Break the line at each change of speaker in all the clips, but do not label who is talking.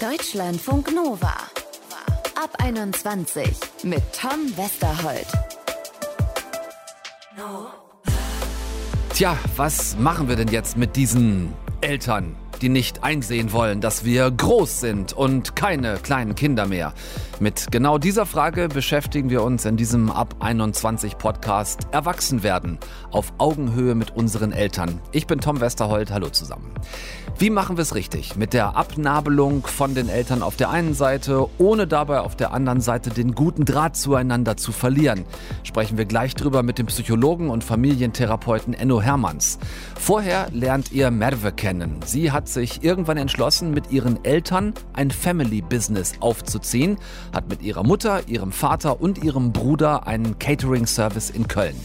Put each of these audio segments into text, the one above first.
Deutschlandfunk Nova. Ab 21 mit Tom Westerholt.
Tja, was machen wir denn jetzt mit diesen Eltern, die nicht einsehen wollen, dass wir groß sind und keine kleinen Kinder mehr? Mit genau dieser Frage beschäftigen wir uns in diesem Ab 21 Podcast Erwachsen werden auf Augenhöhe mit unseren Eltern. Ich bin Tom Westerholt, hallo zusammen. Wie machen wir es richtig? Mit der Abnabelung von den Eltern auf der einen Seite, ohne dabei auf der anderen Seite den guten Draht zueinander zu verlieren. Sprechen wir gleich drüber mit dem Psychologen und Familientherapeuten Enno Hermanns. Vorher lernt ihr Merve kennen. Sie hat sich irgendwann entschlossen, mit ihren Eltern ein Family Business aufzuziehen hat mit ihrer Mutter, ihrem Vater und ihrem Bruder einen Catering-Service in Köln.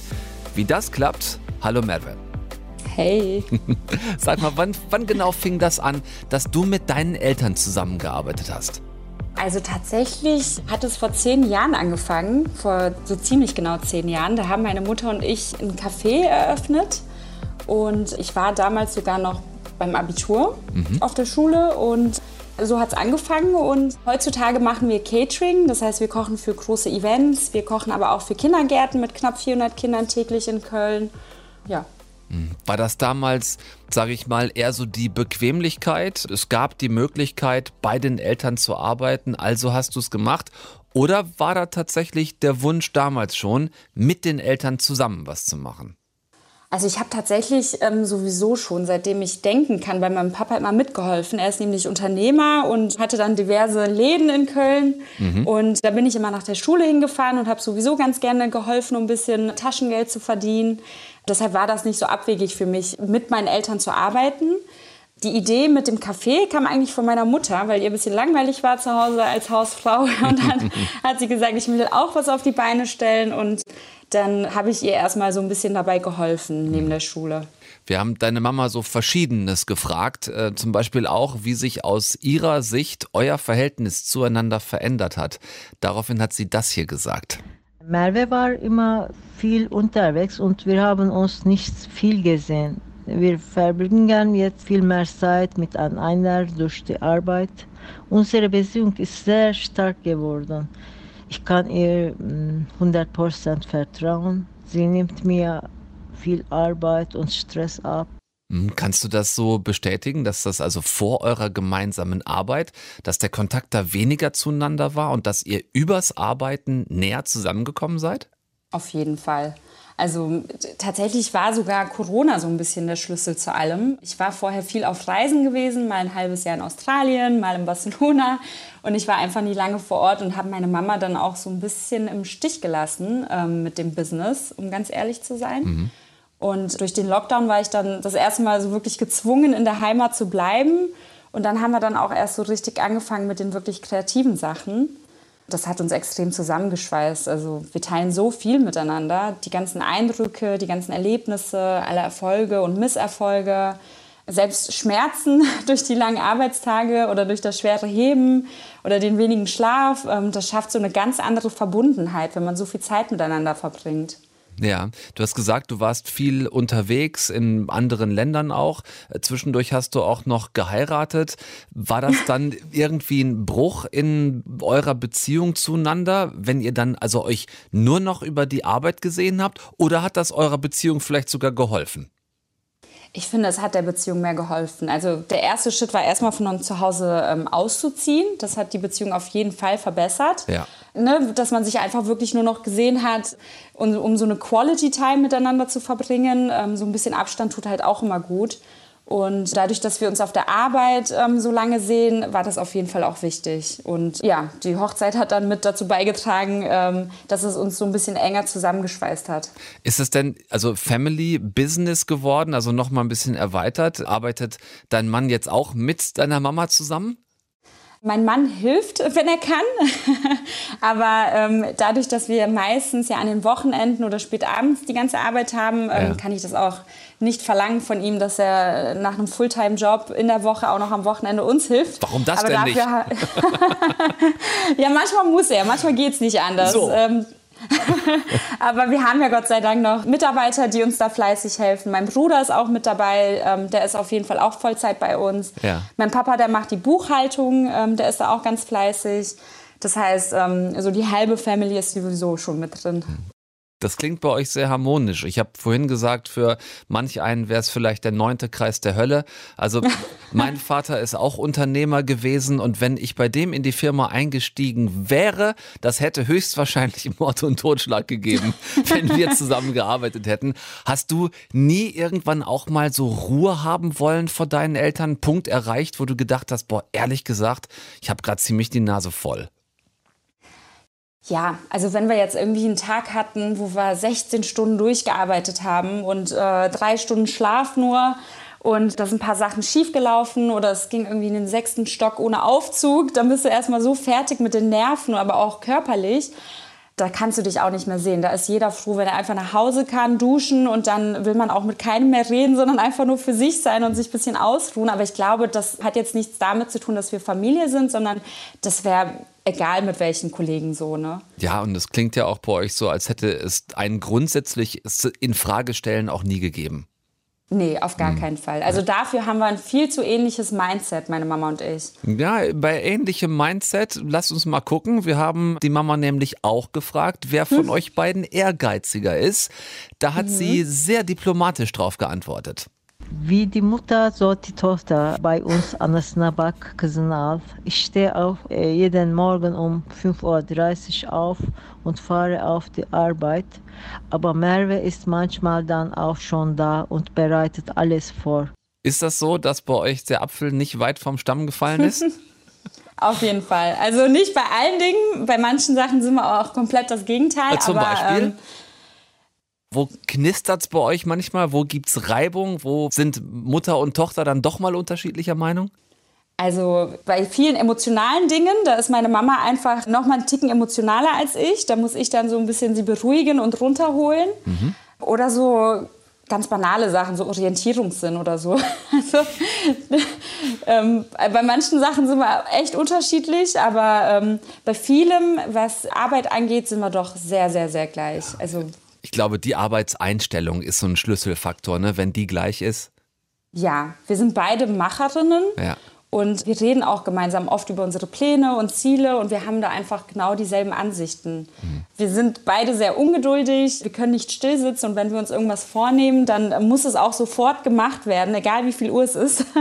Wie das klappt, hallo Merve.
Hey.
Sag mal, wann, wann genau fing das an, dass du mit deinen Eltern zusammengearbeitet hast?
Also tatsächlich hat es vor zehn Jahren angefangen, vor so ziemlich genau zehn Jahren. Da haben meine Mutter und ich ein Café eröffnet und ich war damals sogar noch beim Abitur mhm. auf der Schule und so hat es angefangen und heutzutage machen wir Catering. Das heißt, wir kochen für große Events, wir kochen aber auch für Kindergärten mit knapp 400 Kindern täglich in Köln. Ja.
Hm. War das damals, sage ich mal, eher so die Bequemlichkeit? Es gab die Möglichkeit, bei den Eltern zu arbeiten, also hast du es gemacht? Oder war da tatsächlich der Wunsch damals schon, mit den Eltern zusammen was zu machen?
Also ich habe tatsächlich ähm, sowieso schon, seitdem ich denken kann, bei meinem Papa immer mitgeholfen. Er ist nämlich Unternehmer und hatte dann diverse Läden in Köln. Mhm. Und da bin ich immer nach der Schule hingefahren und habe sowieso ganz gerne geholfen, um ein bisschen Taschengeld zu verdienen. Deshalb war das nicht so abwegig für mich, mit meinen Eltern zu arbeiten. Die Idee mit dem Café kam eigentlich von meiner Mutter, weil ihr ein bisschen langweilig war zu Hause als Hausfrau. Und dann hat sie gesagt, ich will auch was auf die Beine stellen. Und dann habe ich ihr erstmal so ein bisschen dabei geholfen neben der Schule.
Wir haben deine Mama so Verschiedenes gefragt, äh, zum Beispiel auch, wie sich aus ihrer Sicht euer Verhältnis zueinander verändert hat. Daraufhin hat sie das hier gesagt.
Merve war immer viel unterwegs und wir haben uns nicht viel gesehen. Wir verbringen jetzt viel mehr Zeit miteinander durch die Arbeit. Unsere Beziehung ist sehr stark geworden. Ich kann ihr 100% mm, vertrauen. Sie nimmt mir viel Arbeit und Stress ab.
Hm, kannst du das so bestätigen, dass das also vor eurer gemeinsamen Arbeit, dass der Kontakt da weniger zueinander war und dass ihr übers Arbeiten näher zusammengekommen seid?
Auf jeden Fall. Also tatsächlich war sogar Corona so ein bisschen der Schlüssel zu allem. Ich war vorher viel auf Reisen gewesen, mal ein halbes Jahr in Australien, mal in Barcelona und ich war einfach nie lange vor Ort und habe meine Mama dann auch so ein bisschen im Stich gelassen ähm, mit dem Business, um ganz ehrlich zu sein. Mhm. Und durch den Lockdown war ich dann das erste Mal so wirklich gezwungen, in der Heimat zu bleiben. Und dann haben wir dann auch erst so richtig angefangen mit den wirklich kreativen Sachen das hat uns extrem zusammengeschweißt. Also wir teilen so viel miteinander. Die ganzen Eindrücke, die ganzen Erlebnisse, alle Erfolge und Misserfolge, selbst Schmerzen durch die langen Arbeitstage oder durch das schwere Heben oder den wenigen Schlaf. Ähm, das schafft so eine ganz andere Verbundenheit, wenn man so viel Zeit miteinander verbringt.
Ja, du hast gesagt, du warst viel unterwegs in anderen Ländern auch. Zwischendurch hast du auch noch geheiratet. War das dann irgendwie ein Bruch in eurer Beziehung zueinander, wenn ihr dann also euch nur noch über die Arbeit gesehen habt? Oder hat das eurer Beziehung vielleicht sogar geholfen?
Ich finde, es hat der Beziehung mehr geholfen. Also der erste Schritt war erstmal von uns zu Hause ähm, auszuziehen. Das hat die Beziehung auf jeden Fall verbessert. Ja. Ne, dass man sich einfach wirklich nur noch gesehen hat, um, um so eine Quality Time miteinander zu verbringen. Ähm, so ein bisschen Abstand tut halt auch immer gut. Und dadurch, dass wir uns auf der Arbeit ähm, so lange sehen, war das auf jeden Fall auch wichtig. Und ja, die Hochzeit hat dann mit dazu beigetragen, ähm, dass es uns so ein bisschen enger zusammengeschweißt hat.
Ist es denn also Family Business geworden, also noch mal ein bisschen erweitert? Arbeitet dein Mann jetzt auch mit deiner Mama zusammen?
Mein Mann hilft, wenn er kann. Aber ähm, dadurch, dass wir meistens ja an den Wochenenden oder spät abends die ganze Arbeit haben, ähm, ja. kann ich das auch nicht verlangen von ihm, dass er nach einem Fulltime-Job in der Woche auch noch am Wochenende uns hilft.
Warum das Aber denn nicht?
ja, manchmal muss er, manchmal geht es nicht anders. So. Ähm, Aber wir haben ja Gott sei Dank noch Mitarbeiter, die uns da fleißig helfen. Mein Bruder ist auch mit dabei, ähm, der ist auf jeden Fall auch Vollzeit bei uns. Ja. Mein Papa, der macht die Buchhaltung, ähm, der ist da auch ganz fleißig. Das heißt, ähm, also die halbe Family ist sowieso schon mit drin.
Das klingt bei euch sehr harmonisch. Ich habe vorhin gesagt, für manch einen wäre es vielleicht der neunte Kreis der Hölle. Also mein Vater ist auch Unternehmer gewesen und wenn ich bei dem in die Firma eingestiegen wäre, das hätte höchstwahrscheinlich Mord und Totschlag gegeben, wenn wir zusammen gearbeitet hätten. Hast du nie irgendwann auch mal so Ruhe haben wollen vor deinen Eltern? Punkt erreicht, wo du gedacht hast, boah, ehrlich gesagt, ich habe gerade ziemlich die Nase voll.
Ja, also wenn wir jetzt irgendwie einen Tag hatten, wo wir 16 Stunden durchgearbeitet haben und äh, drei Stunden Schlaf nur und da sind ein paar Sachen schiefgelaufen oder es ging irgendwie in den sechsten Stock ohne Aufzug, dann bist du erstmal so fertig mit den Nerven, aber auch körperlich. Da kannst du dich auch nicht mehr sehen. Da ist jeder froh, wenn er einfach nach Hause kann, duschen und dann will man auch mit keinem mehr reden, sondern einfach nur für sich sein und sich ein bisschen ausruhen. Aber ich glaube, das hat jetzt nichts damit zu tun, dass wir Familie sind, sondern das wäre egal mit welchen Kollegen so, ne?
Ja, und es klingt ja auch bei euch so, als hätte es ein grundsätzlich in Frage auch nie gegeben.
Nee, auf gar hm. keinen Fall. Also dafür haben wir ein viel zu ähnliches Mindset, meine Mama und ich.
Ja, bei ähnlichem Mindset, lasst uns mal gucken. Wir haben die Mama nämlich auch gefragt, wer von hm. euch beiden ehrgeiziger ist. Da hat mhm. sie sehr diplomatisch drauf geantwortet.
Wie die Mutter, so die Tochter bei uns anasına bak kızını al. Ich stehe auf äh, jeden Morgen um 5.30 Uhr auf und fahre auf die Arbeit. Aber Merve ist manchmal dann auch schon da und bereitet alles vor.
Ist das so, dass bei euch der Apfel nicht weit vom Stamm gefallen ist?
Auf jeden Fall. Also nicht bei allen Dingen. Bei manchen Sachen sind wir auch komplett das Gegenteil.
Zum aber, Beispiel? Ähm, wo knistert es bei euch manchmal? Wo gibt es Reibung? Wo sind Mutter und Tochter dann doch mal unterschiedlicher Meinung?
Also bei vielen emotionalen Dingen, da ist meine Mama einfach noch mal einen Ticken emotionaler als ich. Da muss ich dann so ein bisschen sie beruhigen und runterholen. Mhm. Oder so ganz banale Sachen, so Orientierungssinn oder so. Also, ähm, bei manchen Sachen sind wir echt unterschiedlich, aber ähm, bei vielem, was Arbeit angeht, sind wir doch sehr, sehr, sehr gleich. Also
ich glaube, die Arbeitseinstellung ist so ein Schlüsselfaktor, ne? wenn die gleich ist.
Ja, wir sind beide Macherinnen. Ja. Und wir reden auch gemeinsam oft über unsere Pläne und Ziele und wir haben da einfach genau dieselben Ansichten. Mhm. Wir sind beide sehr ungeduldig, wir können nicht still sitzen und wenn wir uns irgendwas vornehmen, dann muss es auch sofort gemacht werden, egal wie viel Uhr es ist.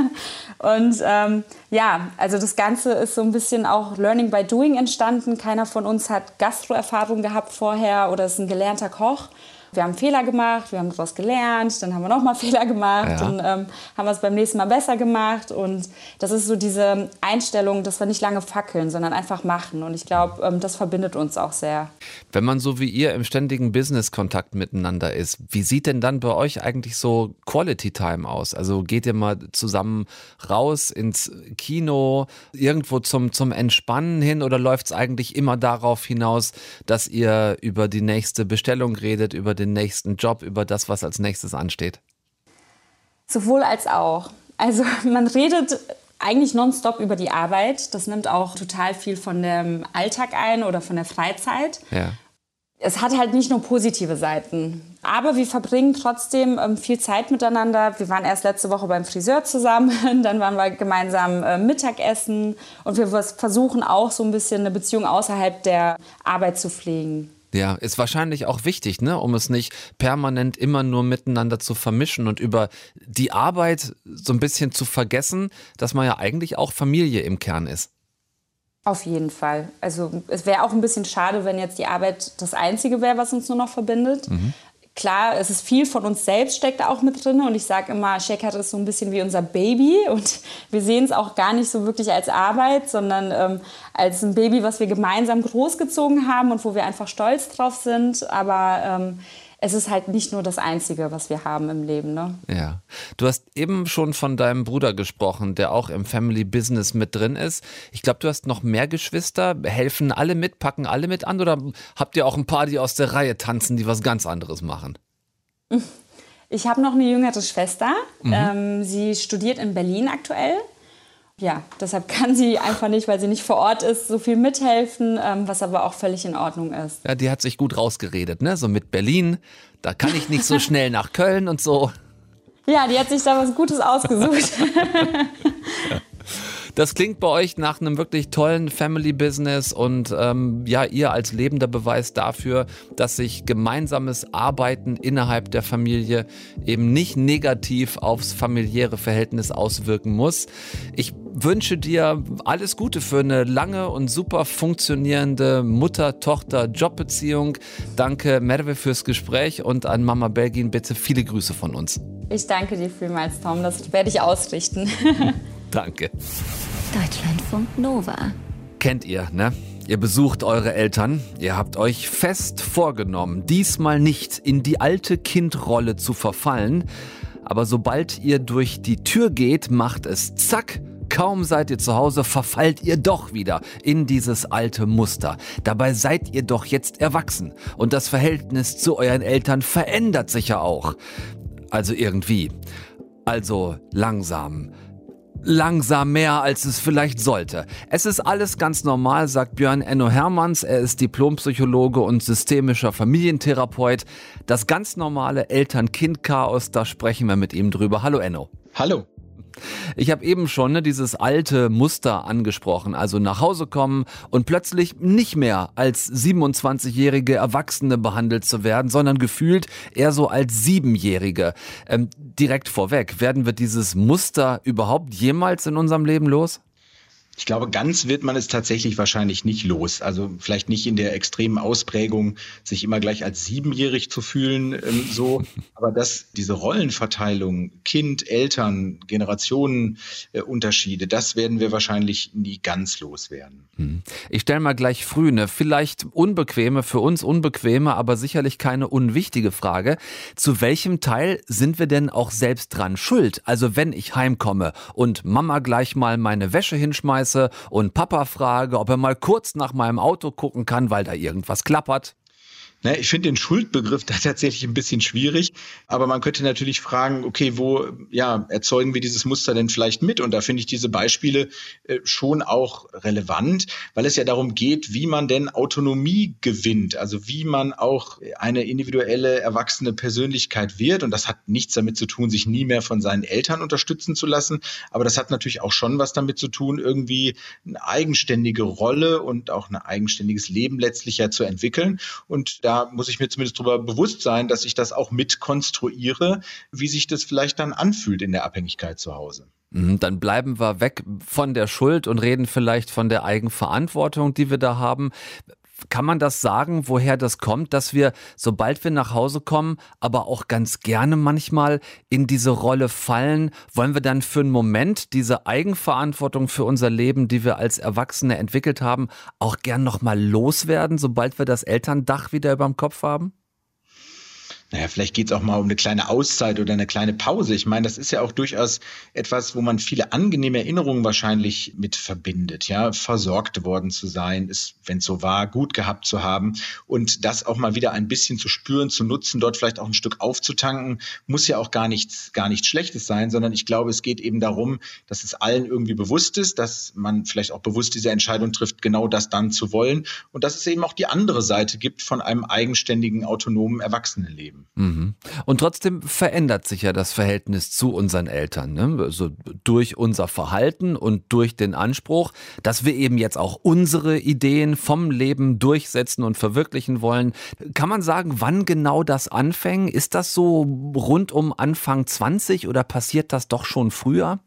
Und ähm, ja, also das Ganze ist so ein bisschen auch Learning by Doing entstanden. Keiner von uns hat Gastroerfahrung gehabt vorher oder ist ein gelernter Koch wir haben Fehler gemacht, wir haben daraus gelernt, dann haben wir nochmal Fehler gemacht ja. und ähm, haben es beim nächsten Mal besser gemacht. Und das ist so diese Einstellung, dass wir nicht lange fackeln, sondern einfach machen. Und ich glaube, ähm, das verbindet uns auch sehr.
Wenn man so wie ihr im ständigen Business-Kontakt miteinander ist, wie sieht denn dann bei euch eigentlich so Quality Time aus? Also geht ihr mal zusammen raus ins Kino, irgendwo zum, zum Entspannen hin oder läuft es eigentlich immer darauf hinaus, dass ihr über die nächste Bestellung redet, über den nächsten Job, über das, was als nächstes ansteht?
Sowohl als auch. Also man redet eigentlich nonstop über die Arbeit. Das nimmt auch total viel von dem Alltag ein oder von der Freizeit. Ja. Es hat halt nicht nur positive Seiten. Aber wir verbringen trotzdem ähm, viel Zeit miteinander. Wir waren erst letzte Woche beim Friseur zusammen, dann waren wir gemeinsam äh, Mittagessen und wir versuchen auch so ein bisschen eine Beziehung außerhalb der Arbeit zu pflegen.
Ja, ist wahrscheinlich auch wichtig, ne, um es nicht permanent immer nur miteinander zu vermischen und über die Arbeit so ein bisschen zu vergessen, dass man ja eigentlich auch Familie im Kern ist.
Auf jeden Fall. Also es wäre auch ein bisschen schade, wenn jetzt die Arbeit das Einzige wäre, was uns nur noch verbindet. Mhm klar, es ist viel von uns selbst steckt da auch mit drin und ich sage immer, Shekhat ist so ein bisschen wie unser Baby und wir sehen es auch gar nicht so wirklich als Arbeit, sondern ähm, als ein Baby, was wir gemeinsam großgezogen haben und wo wir einfach stolz drauf sind. Aber ähm, es ist halt nicht nur das Einzige, was wir haben im Leben. Ne?
Ja. Du hast eben schon von deinem Bruder gesprochen, der auch im Family Business mit drin ist. Ich glaube, du hast noch mehr Geschwister. Helfen alle mit, packen alle mit an oder habt ihr auch ein paar, die aus der Reihe tanzen, die was ganz anderes machen?
Ich habe noch eine jüngere Schwester. Mhm. Ähm, sie studiert in Berlin aktuell. Ja, deshalb kann sie einfach nicht, weil sie nicht vor Ort ist, so viel mithelfen, ähm, was aber auch völlig in Ordnung ist.
Ja, die hat sich gut rausgeredet, ne? So mit Berlin, da kann ich nicht so schnell nach Köln und so.
Ja, die hat sich da was Gutes ausgesucht.
Das klingt bei euch nach einem wirklich tollen Family Business und ähm, ja, ihr als lebender Beweis dafür, dass sich gemeinsames Arbeiten innerhalb der Familie eben nicht negativ aufs familiäre Verhältnis auswirken muss. Ich wünsche dir alles Gute für eine lange und super funktionierende Mutter-Tochter-Jobbeziehung. Danke Merve fürs Gespräch und an Mama Belgin bitte viele Grüße von uns.
Ich danke dir vielmals, Tom. Das werde ich ausrichten.
Danke.
Deutschlandfunk Nova.
Kennt ihr, ne? Ihr besucht eure Eltern, ihr habt euch fest vorgenommen, diesmal nicht in die alte Kindrolle zu verfallen, aber sobald ihr durch die Tür geht, macht es zack, kaum seid ihr zu Hause, verfallt ihr doch wieder in dieses alte Muster. Dabei seid ihr doch jetzt erwachsen und das Verhältnis zu euren Eltern verändert sich ja auch. Also irgendwie. Also langsam langsam mehr, als es vielleicht sollte. Es ist alles ganz normal, sagt Björn Enno Hermanns. Er ist Diplompsychologe und systemischer Familientherapeut. Das ganz normale Eltern-Kind-Chaos, da sprechen wir mit ihm drüber. Hallo Enno.
Hallo.
Ich habe eben schon ne, dieses alte Muster angesprochen, also nach Hause kommen und plötzlich nicht mehr als 27-jährige Erwachsene behandelt zu werden, sondern gefühlt eher so als Siebenjährige. Ähm, direkt vorweg, werden wir dieses Muster überhaupt jemals in unserem Leben los?
Ich glaube, ganz wird man es tatsächlich wahrscheinlich nicht los. Also vielleicht nicht in der extremen Ausprägung, sich immer gleich als siebenjährig zu fühlen, ähm, so. Aber dass diese Rollenverteilung, Kind, Eltern, Generationenunterschiede, äh, das werden wir wahrscheinlich nie ganz loswerden.
Hm. Ich stelle mal gleich früh eine vielleicht unbequeme, für uns unbequeme, aber sicherlich keine unwichtige Frage. Zu welchem Teil sind wir denn auch selbst dran schuld? Also wenn ich heimkomme und Mama gleich mal meine Wäsche hinschmeißt, schmeiße und Papa frage, ob er mal kurz nach meinem Auto gucken kann, weil da irgendwas klappert.
Ne, ich finde den Schuldbegriff da tatsächlich ein bisschen schwierig, aber man könnte natürlich fragen, okay, wo ja, erzeugen wir dieses Muster denn vielleicht mit? Und da finde ich diese Beispiele äh, schon auch relevant, weil es ja darum geht, wie man denn Autonomie gewinnt, also wie man auch eine individuelle, erwachsene Persönlichkeit wird. Und das hat nichts damit zu tun, sich nie mehr von seinen Eltern unterstützen zu lassen, aber das hat natürlich auch schon was damit zu tun, irgendwie eine eigenständige Rolle und auch ein eigenständiges Leben letztlich ja zu entwickeln. Und da muss ich mir zumindest darüber bewusst sein, dass ich das auch mitkonstruiere, wie sich das vielleicht dann anfühlt in der Abhängigkeit zu Hause.
Mhm, dann bleiben wir weg von der Schuld und reden vielleicht von der Eigenverantwortung, die wir da haben. Kann man das sagen, woher das kommt, dass wir, sobald wir nach Hause kommen, aber auch ganz gerne manchmal in diese Rolle fallen? Wollen wir dann für einen Moment diese Eigenverantwortung für unser Leben, die wir als Erwachsene entwickelt haben, auch gern nochmal loswerden, sobald wir das Elterndach wieder über dem Kopf haben?
Naja, vielleicht geht es auch mal um eine kleine Auszeit oder eine kleine Pause. Ich meine, das ist ja auch durchaus etwas, wo man viele angenehme Erinnerungen wahrscheinlich mit verbindet, ja, versorgt worden zu sein, es, wenn es so war, gut gehabt zu haben und das auch mal wieder ein bisschen zu spüren, zu nutzen, dort vielleicht auch ein Stück aufzutanken, muss ja auch gar nichts, gar nichts Schlechtes sein, sondern ich glaube, es geht eben darum, dass es allen irgendwie bewusst ist, dass man vielleicht auch bewusst diese Entscheidung trifft, genau das dann zu wollen und dass es eben auch die andere Seite gibt von einem eigenständigen, autonomen Erwachsenenleben.
Mhm. Und trotzdem verändert sich ja das Verhältnis zu unseren Eltern. Ne? Also durch unser Verhalten und durch den Anspruch, dass wir eben jetzt auch unsere Ideen vom Leben durchsetzen und verwirklichen wollen. Kann man sagen, wann genau das anfängt? Ist das so rund um Anfang 20 oder passiert das doch schon früher?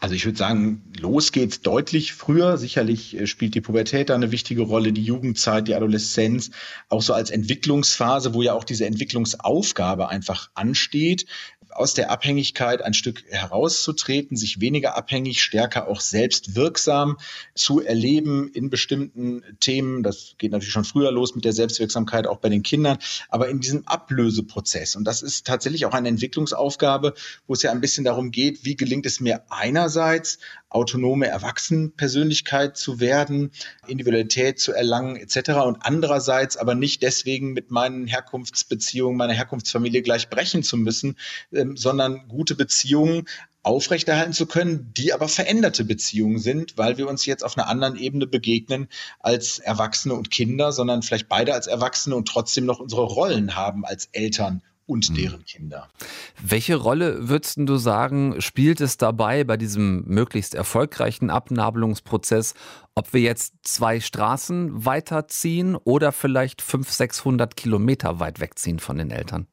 Also ich würde sagen, los geht's deutlich früher. Sicherlich äh, spielt die Pubertät da eine wichtige Rolle, die Jugendzeit, die Adoleszenz, auch so als Entwicklungsphase, wo ja auch diese Entwicklungsaufgabe einfach ansteht aus der Abhängigkeit ein Stück herauszutreten, sich weniger abhängig, stärker auch selbstwirksam zu erleben in bestimmten Themen. Das geht natürlich schon früher los mit der Selbstwirksamkeit, auch bei den Kindern, aber in diesem Ablöseprozess. Und das ist tatsächlich auch eine Entwicklungsaufgabe, wo es ja ein bisschen darum geht, wie gelingt es mir einerseits, autonome Erwachsenenpersönlichkeit zu werden, Individualität zu erlangen etc. und andererseits aber nicht deswegen mit meinen Herkunftsbeziehungen, meiner Herkunftsfamilie gleich brechen zu müssen, ähm, sondern gute Beziehungen aufrechterhalten zu können, die aber veränderte Beziehungen sind, weil wir uns jetzt auf einer anderen Ebene begegnen als Erwachsene und Kinder, sondern vielleicht beide als Erwachsene und trotzdem noch unsere Rollen haben als Eltern und hm. deren Kinder.
Welche Rolle würdest du sagen, spielt es dabei bei diesem möglichst erfolgreichen Abnabelungsprozess, ob wir jetzt zwei Straßen weiterziehen oder vielleicht 500, 600 Kilometer weit wegziehen von den Eltern?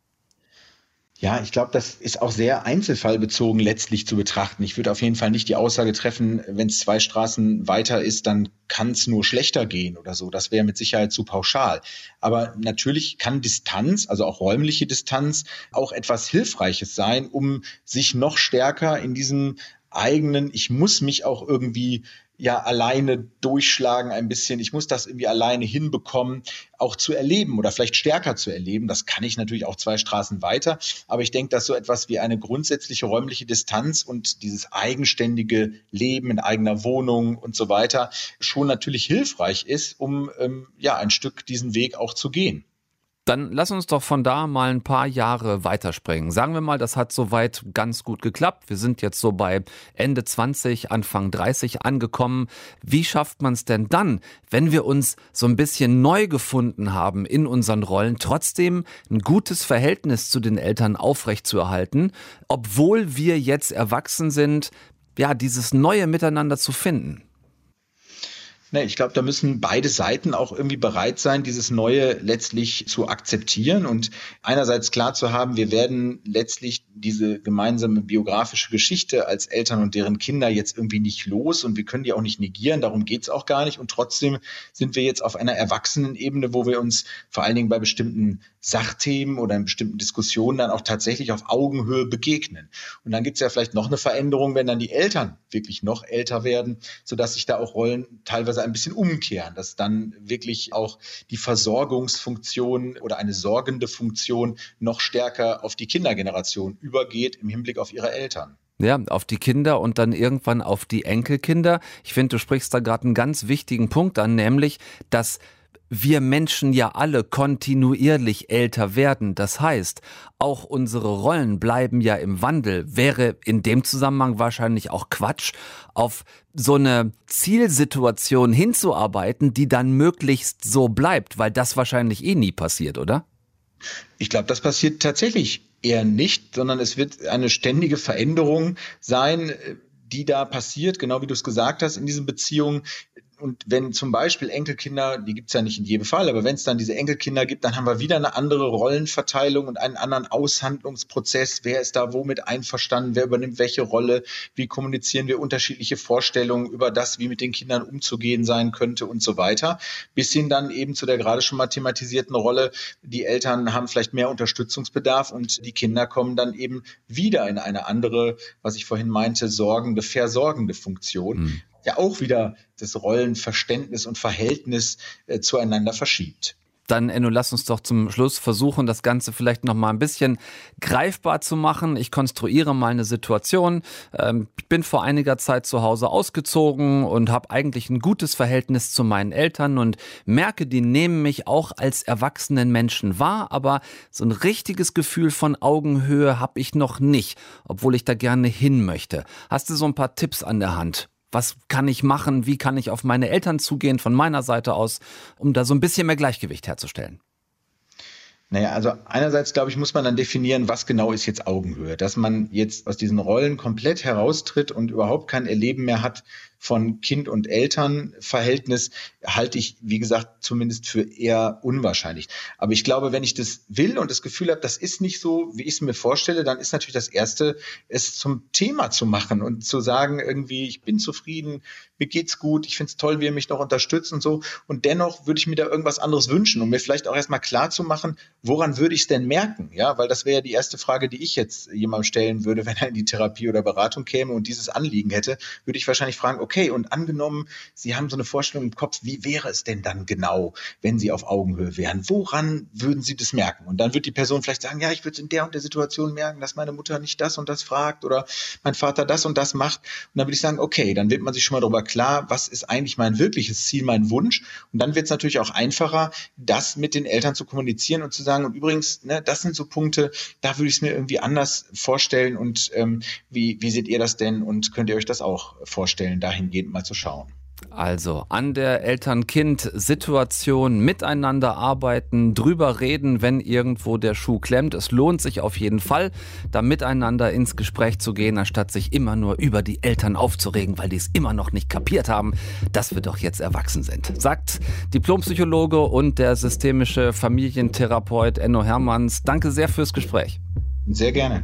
Ja, ich glaube, das ist auch sehr einzelfallbezogen letztlich zu betrachten. Ich würde auf jeden Fall nicht die Aussage treffen, wenn es zwei Straßen weiter ist, dann kann es nur schlechter gehen oder so. Das wäre mit Sicherheit zu pauschal. Aber natürlich kann Distanz, also auch räumliche Distanz, auch etwas Hilfreiches sein, um sich noch stärker in diesem eigenen, ich muss mich auch irgendwie ja alleine durchschlagen ein bisschen. Ich muss das irgendwie alleine hinbekommen, auch zu erleben oder vielleicht stärker zu erleben. Das kann ich natürlich auch zwei Straßen weiter. Aber ich denke, dass so etwas wie eine grundsätzliche räumliche Distanz und dieses eigenständige Leben in eigener Wohnung und so weiter schon natürlich hilfreich ist, um ähm, ja ein Stück diesen Weg auch zu gehen.
Dann lass uns doch von da mal ein paar Jahre weiterspringen. Sagen wir mal, das hat soweit ganz gut geklappt. Wir sind jetzt so bei Ende 20, Anfang 30 angekommen. Wie schafft man es denn dann, wenn wir uns so ein bisschen neu gefunden haben in unseren Rollen, trotzdem ein gutes Verhältnis zu den Eltern aufrechtzuerhalten, obwohl wir jetzt erwachsen sind, ja, dieses neue Miteinander zu finden?
Ne, ich glaube, da müssen beide Seiten auch irgendwie bereit sein, dieses Neue letztlich zu akzeptieren und einerseits klar zu haben, wir werden letztlich diese gemeinsame biografische Geschichte als Eltern und deren Kinder jetzt irgendwie nicht los und wir können die auch nicht negieren, darum geht's auch gar nicht. Und trotzdem sind wir jetzt auf einer Erwachsenenebene, wo wir uns vor allen Dingen bei bestimmten Sachthemen oder in bestimmten Diskussionen dann auch tatsächlich auf Augenhöhe begegnen. Und dann gibt's ja vielleicht noch eine Veränderung, wenn dann die Eltern wirklich noch älter werden, sodass sich da auch Rollen teilweise ein bisschen umkehren, dass dann wirklich auch die Versorgungsfunktion oder eine sorgende Funktion noch stärker auf die Kindergeneration übergeht im Hinblick auf ihre Eltern.
Ja, auf die Kinder und dann irgendwann auf die Enkelkinder. Ich finde, du sprichst da gerade einen ganz wichtigen Punkt an, nämlich, dass wir Menschen ja alle kontinuierlich älter werden. Das heißt, auch unsere Rollen bleiben ja im Wandel. Wäre in dem Zusammenhang wahrscheinlich auch Quatsch, auf so eine Zielsituation hinzuarbeiten, die dann möglichst so bleibt, weil das wahrscheinlich eh nie passiert, oder?
Ich glaube, das passiert tatsächlich eher nicht, sondern es wird eine ständige Veränderung sein, die da passiert, genau wie du es gesagt hast, in diesen Beziehungen, und wenn zum Beispiel Enkelkinder, die gibt's ja nicht in jedem Fall, aber wenn es dann diese Enkelkinder gibt, dann haben wir wieder eine andere Rollenverteilung und einen anderen Aushandlungsprozess. Wer ist da womit einverstanden? Wer übernimmt welche Rolle? Wie kommunizieren wir unterschiedliche Vorstellungen über das, wie mit den Kindern umzugehen sein könnte und so weiter? Bis hin dann eben zu der gerade schon mal thematisierten Rolle. Die Eltern haben vielleicht mehr Unterstützungsbedarf und die Kinder kommen dann eben wieder in eine andere, was ich vorhin meinte, sorgende, versorgende Funktion. Mhm ja auch wieder das Rollenverständnis und Verhältnis äh, zueinander verschiebt.
Dann, Enno, lass uns doch zum Schluss versuchen, das Ganze vielleicht noch mal ein bisschen greifbar zu machen. Ich konstruiere mal eine Situation. Ähm, ich bin vor einiger Zeit zu Hause ausgezogen und habe eigentlich ein gutes Verhältnis zu meinen Eltern und merke, die nehmen mich auch als erwachsenen Menschen wahr, aber so ein richtiges Gefühl von Augenhöhe habe ich noch nicht, obwohl ich da gerne hin möchte. Hast du so ein paar Tipps an der Hand? Was kann ich machen? Wie kann ich auf meine Eltern zugehen von meiner Seite aus, um da so ein bisschen mehr Gleichgewicht herzustellen?
Naja, also einerseits, glaube ich, muss man dann definieren, was genau ist jetzt Augenhöhe. Dass man jetzt aus diesen Rollen komplett heraustritt und überhaupt kein Erleben mehr hat von Kind- und Elternverhältnis halte ich, wie gesagt, zumindest für eher unwahrscheinlich. Aber ich glaube, wenn ich das will und das Gefühl habe, das ist nicht so, wie ich es mir vorstelle, dann ist natürlich das Erste, es zum Thema zu machen und zu sagen, irgendwie, ich bin zufrieden, mir geht's gut, ich finde es toll, wie ihr mich noch unterstützt und so. Und dennoch würde ich mir da irgendwas anderes wünschen, um mir vielleicht auch erstmal klar zu machen, woran würde ich es denn merken? Ja, weil das wäre ja die erste Frage, die ich jetzt jemandem stellen würde, wenn er in die Therapie oder Beratung käme und dieses Anliegen hätte, würde ich wahrscheinlich fragen, okay, und angenommen, Sie haben so eine Vorstellung im Kopf, wie wäre es denn dann genau, wenn Sie auf Augenhöhe wären? Woran würden Sie das merken? Und dann wird die Person vielleicht sagen, ja, ich würde es in der und der Situation merken, dass meine Mutter nicht das und das fragt oder mein Vater das und das macht. Und dann würde ich sagen, okay, dann wird man sich schon mal darüber klar, was ist eigentlich mein wirkliches Ziel, mein Wunsch. Und dann wird es natürlich auch einfacher, das mit den Eltern zu kommunizieren und zu sagen, und übrigens, ne, das sind so Punkte, da würde ich es mir irgendwie anders vorstellen. Und ähm, wie, wie seht ihr das denn? Und könnt ihr euch das auch vorstellen, dahingehend mal zu schauen?
Also an der Eltern-Kind-Situation miteinander arbeiten, drüber reden, wenn irgendwo der Schuh klemmt. Es lohnt sich auf jeden Fall, da miteinander ins Gespräch zu gehen, anstatt sich immer nur über die Eltern aufzuregen, weil die es immer noch nicht kapiert haben, dass wir doch jetzt erwachsen sind. Sagt Diplompsychologe und der systemische Familientherapeut Enno Hermanns. Danke sehr fürs Gespräch.
Sehr gerne.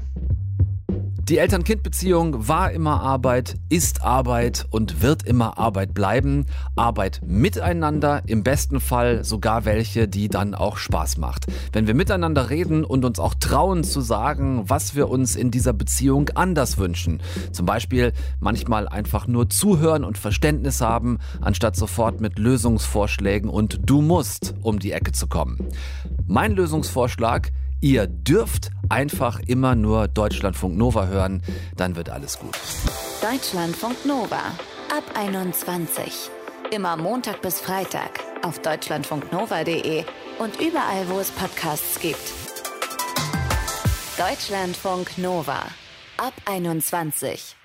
Die Eltern-Kind-Beziehung war immer Arbeit, ist Arbeit und wird immer Arbeit bleiben. Arbeit miteinander, im besten Fall sogar welche, die dann auch Spaß macht. Wenn wir miteinander reden und uns auch trauen zu sagen, was wir uns in dieser Beziehung anders wünschen. Zum Beispiel manchmal einfach nur zuhören und Verständnis haben, anstatt sofort mit Lösungsvorschlägen und du musst um die Ecke zu kommen. Mein Lösungsvorschlag, Ihr dürft einfach immer nur Deutschlandfunk Nova hören, dann wird alles gut.
Deutschlandfunk Nova ab 21. Immer Montag bis Freitag auf deutschlandfunknova.de und überall, wo es Podcasts gibt. Deutschlandfunk Nova ab 21.